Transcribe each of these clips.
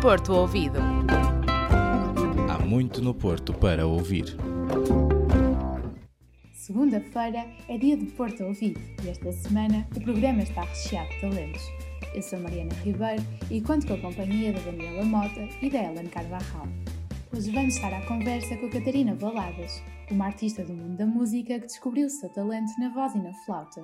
Porto Ouvido. Há muito no Porto para ouvir. Segunda-feira é dia de Porto Ouvido e esta semana o programa está recheado de talentos. Eu sou Mariana Ribeiro e conto com a companhia da Daniela Mota e da Ellen Carvajal. Hoje vamos estar à conversa com a Catarina Valadas, uma artista do mundo da música que descobriu o seu talento na voz e na flauta.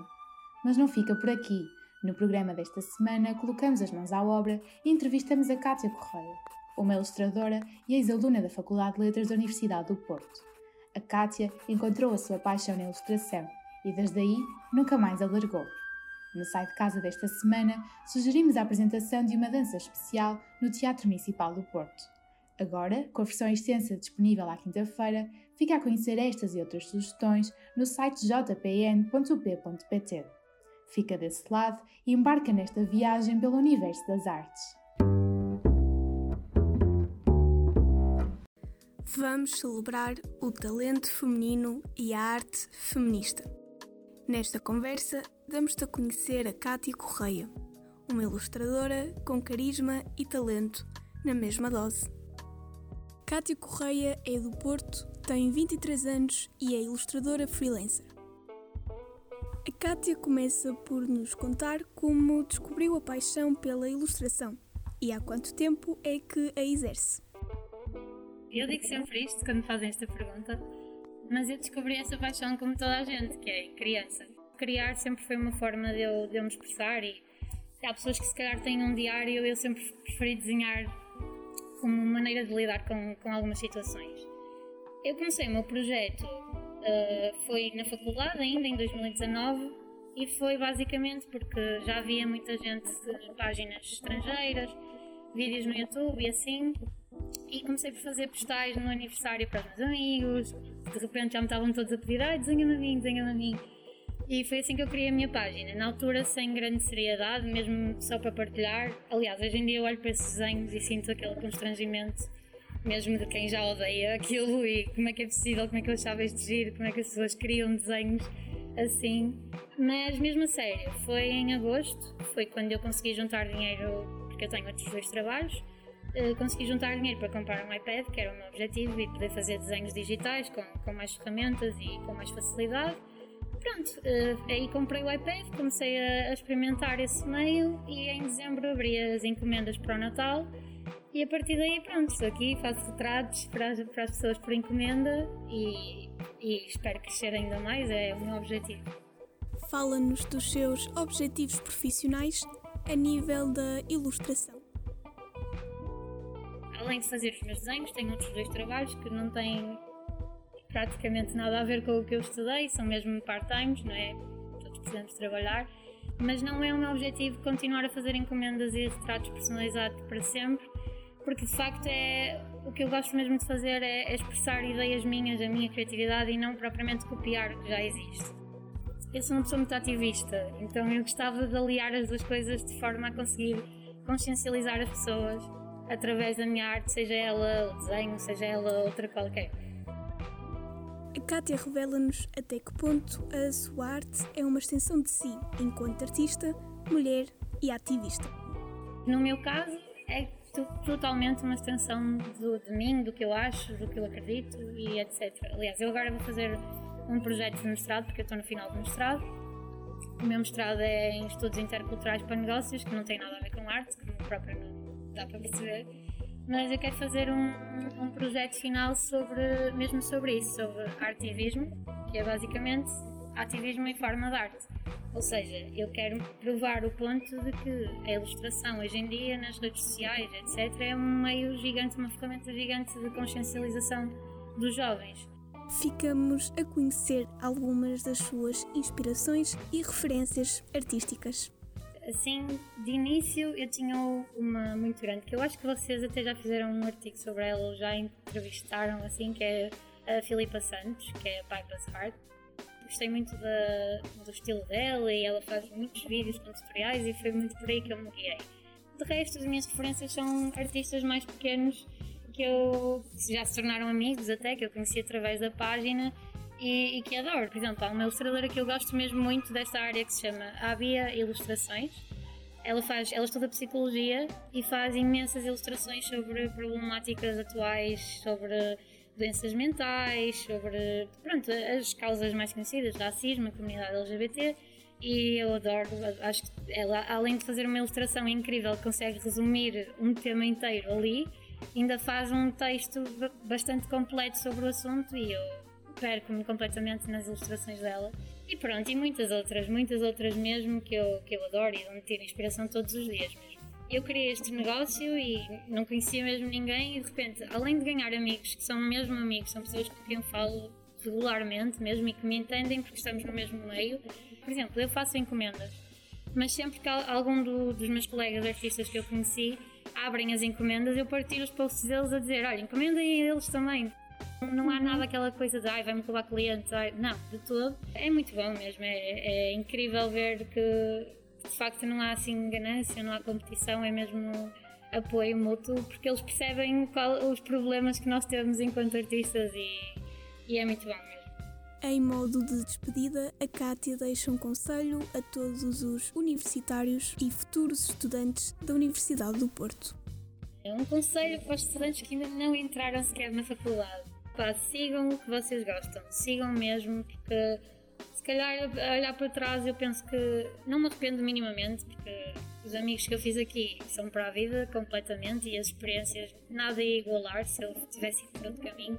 Mas não fica por aqui. No programa desta semana, colocamos as mãos à obra e entrevistamos a Cátia Correia, uma ilustradora e ex-aluna da Faculdade de Letras da Universidade do Porto. A Cátia encontrou a sua paixão na ilustração e, desde aí, nunca mais a largou. No site de casa desta semana, sugerimos a apresentação de uma dança especial no Teatro Municipal do Porto. Agora, com a versão extensa disponível à quinta-feira, fica a conhecer estas e outras sugestões no site jpn.up.pt. Fica desse lado e embarca nesta viagem pelo universo das artes. Vamos celebrar o talento feminino e a arte feminista. Nesta conversa, damos-te a conhecer a Cátia Correia, uma ilustradora com carisma e talento na mesma dose. Cátia Correia é do Porto, tem 23 anos e é ilustradora freelancer. A Kátia começa por nos contar como descobriu a paixão pela ilustração e há quanto tempo é que a exerce. Eu digo sempre isto quando me fazem esta pergunta, mas eu descobri essa paixão como toda a gente, que é criança. Criar sempre foi uma forma de eu, de eu me expressar e há pessoas que se calhar têm um diário, eu sempre preferi desenhar como maneira de lidar com, com algumas situações. Eu comecei o meu projeto Uh, foi na faculdade ainda, em 2019, e foi basicamente porque já havia muita gente de páginas estrangeiras, vídeos no YouTube e assim, e comecei por fazer postais no aniversário para os meus amigos, de repente já me estavam todos a pedir, ai, desenha-me a mim, desenha-me a mim. E foi assim que eu criei a minha página, na altura sem grande seriedade, mesmo só para partilhar. Aliás, hoje em dia eu olho para esses desenhos e sinto aquele constrangimento mesmo de quem já odeia aquilo e como é que é possível, como é que eu achava isto giro, como é que as pessoas criam desenhos assim. Mas mesmo a sério, foi em agosto, foi quando eu consegui juntar dinheiro, porque eu tenho outros dois trabalhos, eh, consegui juntar dinheiro para comprar um iPad, que era o meu objetivo, e poder fazer desenhos digitais com, com mais ferramentas e com mais facilidade. Pronto, eh, aí comprei o iPad, comecei a, a experimentar esse meio e em dezembro abri as encomendas para o Natal e a partir daí, pronto, estou aqui, faço retratos para as, para as pessoas por encomenda e, e espero crescer ainda mais, é o meu objetivo. Fala-nos dos seus objetivos profissionais a nível da ilustração. Além de fazer os meus desenhos, tenho outros dois trabalhos que não têm praticamente nada a ver com o que eu estudei, são mesmo part-times, não é? Todos precisamos trabalhar, mas não é o meu objetivo continuar a fazer encomendas e retratos personalizados para sempre porque de facto é o que eu gosto mesmo de fazer é, é expressar ideias minhas, a minha criatividade e não propriamente copiar o que já existe. Eu sou uma pessoa muito ativista, então eu gostava de aliar as duas coisas de forma a conseguir consciencializar as pessoas através da minha arte, seja ela o desenho, seja ela outra qualquer. A Kátia revela-nos até que ponto a sua arte é uma extensão de si, enquanto artista, mulher e ativista. No meu caso, é totalmente uma extensão do, de mim, do que eu acho, do que eu acredito e etc. Aliás, eu agora vou fazer um projeto de mestrado, porque eu estou no final do mestrado. O meu mestrado é em Estudos Interculturais para Negócios, que não tem nada a ver com arte, como próprio não dá para perceber. Mas eu quero fazer um, um projeto final sobre, mesmo sobre isso, sobre artivismo, que é basicamente ativismo em forma de arte. Ou seja, eu quero provar o ponto de que a ilustração hoje em dia, nas redes sociais, etc., é um meio gigante, uma ferramenta gigante de consciencialização dos jovens. Ficamos a conhecer algumas das suas inspirações e referências artísticas. Assim, de início, eu tinha uma muito grande, que eu acho que vocês até já fizeram um artigo sobre ela ou já entrevistaram, assim, que é a Filipa Santos, que é a Pipa's Heart gostei muito da, do estilo dela e ela faz muitos vídeos com tutoriais e foi muito por aí que eu me guiei. De resto, as minhas referências são artistas mais pequenos que eu já se tornaram amigos até, que eu conheci através da página e, e, que adoro. Por exemplo, há uma ilustradora que eu gosto mesmo muito desta área que se chama Abia Ilustrações. ela faz, ela estuda psicologia e faz imensas ilustrações sobre problemáticas atuais, sobre doenças mentais, sobre pronto, as causas mais conhecidas, racismo, comunidade LGBT. E eu adoro, acho que ela, além de fazer uma ilustração incrível, consegue resumir um tema inteiro ali, ainda faz um texto bastante completo sobre o assunto e eu perco-me completamente nas ilustrações dela. E pronto, e muitas outras, muitas outras mesmo que eu, que eu adoro e onde tiro inspiração todos os dias mesmo. Eu criei este negócio e não conhecia mesmo ninguém e de repente, além de ganhar amigos que são mesmo amigos, são pessoas com quem eu falo regularmente mesmo e que me entendem porque estamos no mesmo meio. Por exemplo, eu faço encomendas, mas sempre que algum do, dos meus colegas artistas que eu conheci abrem as encomendas, eu partilho os posts deles a dizer: olha, encomendem eles também. Não há nada aquela coisa de ai, vai-me roubar clientes, ai, não, de todo. É muito bom mesmo, é, é incrível ver que de facto não há assim ganância, não há competição, é mesmo apoio mútuo, porque eles percebem qual, os problemas que nós temos enquanto artistas e, e é muito bom mesmo. Em modo de despedida, a Kátia deixa um conselho a todos os universitários e futuros estudantes da Universidade do Porto. É um conselho para os estudantes que ainda não entraram sequer na faculdade. Pá, sigam o que vocês gostam, sigam mesmo, porque se calhar a olhar para trás eu penso que não me arrependo minimamente, porque os amigos que eu fiz aqui são para a vida completamente e as experiências nada ia igualar se eu tivesse ido por outro caminho.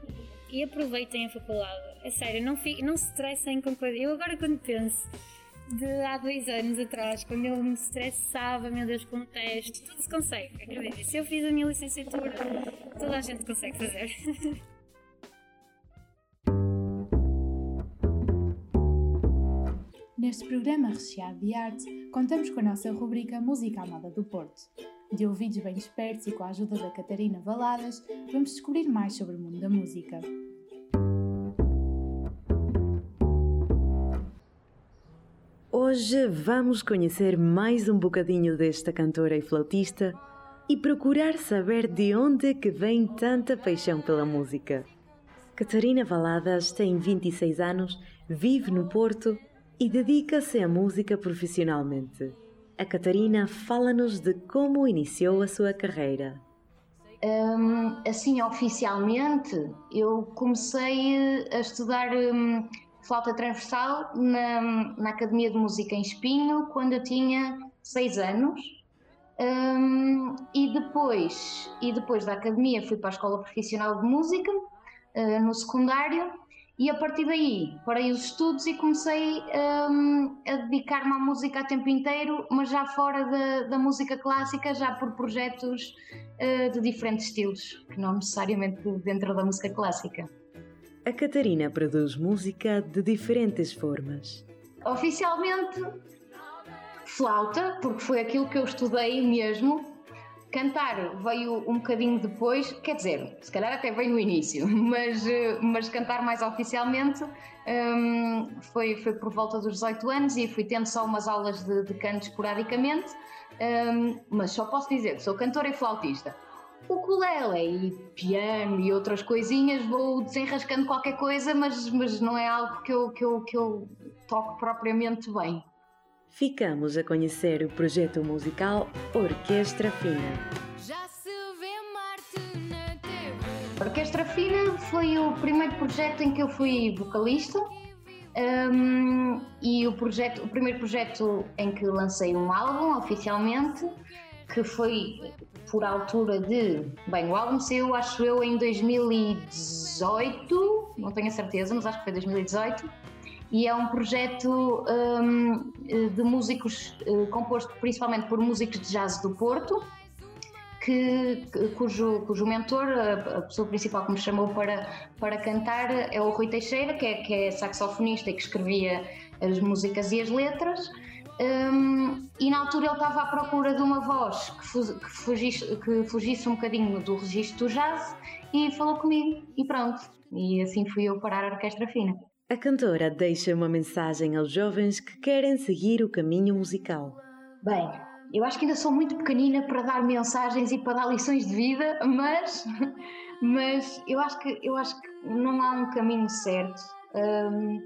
E aproveitem a faculdade. É sério, não, fiquem, não se estressem com coisas. Eu agora quando penso de há dois anos atrás, quando eu me estressava, meu Deus, com o teste, tudo se consegue, acredito. Se eu fiz a minha licenciatura, toda a gente consegue fazer. Neste programa recheado de arte, contamos com a nossa rubrica Música à Moda do Porto. De ouvidos bem espertos e com a ajuda da Catarina Valadas, vamos descobrir mais sobre o mundo da música. Hoje vamos conhecer mais um bocadinho desta cantora e flautista e procurar saber de onde é que vem tanta paixão pela música. Catarina Valadas tem 26 anos, vive no Porto e dedica-se à música profissionalmente. A Catarina fala-nos de como iniciou a sua carreira. Um, assim, oficialmente, eu comecei a estudar um, flauta transversal na, na, Academia de Música em Espinho quando eu tinha seis anos. Um, e, depois, e depois da academia fui para a Escola Profissional de Música, uh, no secundário, e a partir daí parei os estudos e comecei um, a dedicar-me à música a tempo inteiro, mas já fora da, da música clássica, já por projetos uh, de diferentes estilos, que não necessariamente dentro da música clássica. A Catarina produz música de diferentes formas. Oficialmente, flauta, porque foi aquilo que eu estudei mesmo, Cantar veio um bocadinho depois, quer dizer, se calhar até veio no início, mas, eh, mas cantar mais oficialmente um, foi, foi por volta dos 18 anos e fui tendo só umas aulas de, de canto esporadicamente, um, mas só posso dizer que sou cantora e flautista. O ukulele e piano e outras coisinhas vou desenrascando qualquer coisa, mas, mas não é algo que eu, que, eu, que eu toco propriamente bem. Ficamos a conhecer o projeto musical Orquestra Fina. Orquestra Fina foi o primeiro projeto em que eu fui vocalista um, e o, projeto, o primeiro projeto em que lancei um álbum oficialmente, que foi por altura de. Bem, o álbum saiu, acho eu, em 2018, não tenho a certeza, mas acho que foi 2018 e é um projeto um, de músicos uh, composto principalmente por músicos de jazz do Porto, que, cujo, cujo mentor, a, pessoa principal que me chamou para, para cantar, é o Rui Teixeira, que é, que é saxofonista e que escrevia as músicas e as letras. Um, e na altura ele estava à procura de uma voz que, que, fugisse, que fugisse um bocadinho do registro do jazz e falou comigo e pronto. E assim fui eu parar a Orquestra Fina. A cantora deixa uma mensagem aos jovens que querem seguir o caminho musical. Bem, eu acho que ainda sou muito pequenina para dar mensagens e para dar lições de vida, mas, mas eu, acho que, eu acho que não há um caminho certo. Um,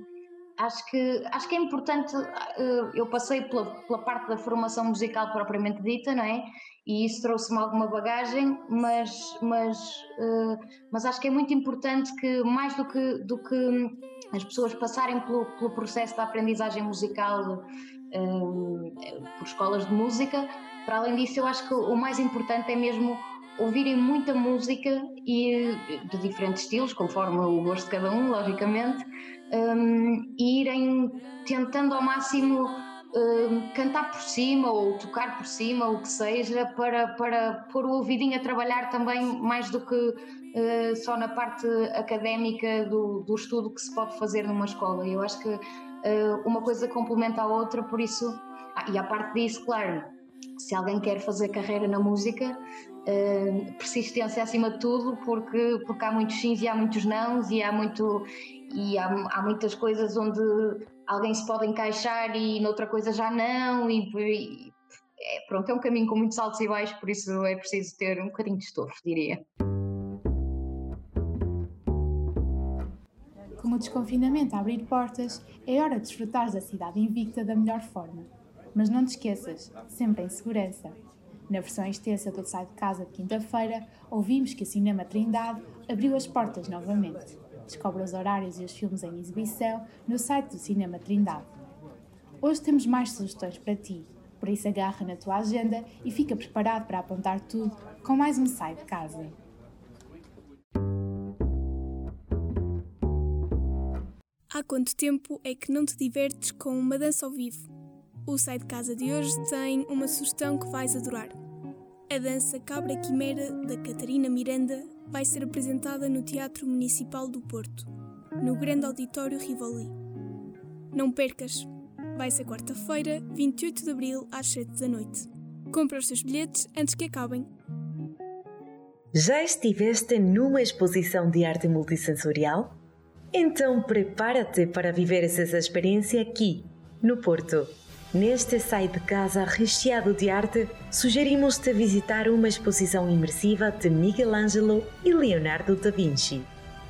acho que, acho que é importante, uh, eu passei pela, pela, parte da formação musical propriamente dita, não é? E isso trouxe-me alguma bagagem, mas, mas, uh, mas acho que é muito importante que, mais do que, do que as pessoas passarem pelo, pelo processo da aprendizagem musical um, por escolas de música, para além disso, eu acho que o mais importante é mesmo ouvirem muita música e de diferentes estilos, conforme o gosto de cada um, logicamente, um, e irem tentando ao máximo um, cantar por cima ou tocar por cima, o que seja, para, para pôr o ouvidinho a trabalhar também mais do que uh, só na parte académica do, do estudo que se pode fazer numa escola. Eu acho que uh, uma coisa complementa a outra, por isso, ah, e a parte disso, claro, se alguém quer fazer carreira na música, uh, persistência acima de tudo, porque, porque há muitos sims e há muitos nãos e há muito e há, há muitas coisas onde alguém se pode encaixar e noutra coisa já não e, e é, pronto, é um caminho com muitos altos e baixos, por isso é preciso ter um bocadinho de estofo, diria. Com o desconfinamento a abrir portas, é hora de desfrutar da cidade invicta da melhor forma. Mas não te esqueças, sempre em segurança. Na versão extensa do Sai de Casa de quinta-feira, ouvimos que o Cinema Trindade abriu as portas novamente. Descobre os horários e os filmes em exibição no site do Cinema Trindade. Hoje temos mais sugestões para ti, por isso agarra na tua agenda e fica preparado para apontar tudo com mais um Sai de Casa. Há quanto tempo é que não te divertes com uma dança ao vivo? O Sai de Casa de hoje tem uma sugestão que vais adorar. A dança Cabra Quimera da Catarina Miranda vai ser apresentada no Teatro Municipal do Porto, no Grande Auditório Rivoli. Não percas! Vai ser quarta-feira, 28 de abril, às 7 da noite. Compra os seus bilhetes antes que acabem. Já estiveste numa exposição de arte multissensorial? Então prepara-te para viver essa experiência aqui, no Porto. Neste Sai de Casa recheado de arte, sugerimos-te visitar uma exposição imersiva de Miguel Ângelo e Leonardo da Vinci.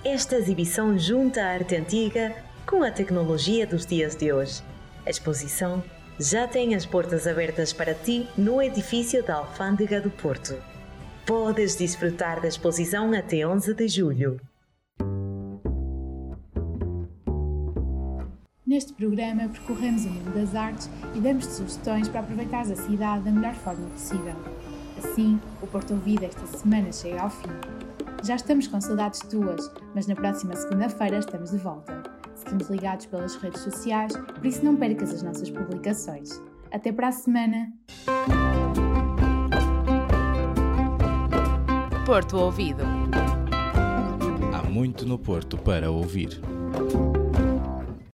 Esta exibição junta a arte antiga com a tecnologia dos dias de hoje. A exposição já tem as portas abertas para ti no edifício da Alfândega do Porto. Podes desfrutar da exposição até 11 de julho. Neste programa percorremos o mundo das artes e damos-te sugestões para aproveitar a cidade da melhor forma possível. Assim, o Porto Ouvido esta semana chega ao fim. Já estamos com saudades tuas, mas na próxima segunda-feira estamos de volta. Seguimos ligados pelas redes sociais, por isso não percas as nossas publicações. Até para a semana! Porto Ouvido. Há muito no Porto para ouvir.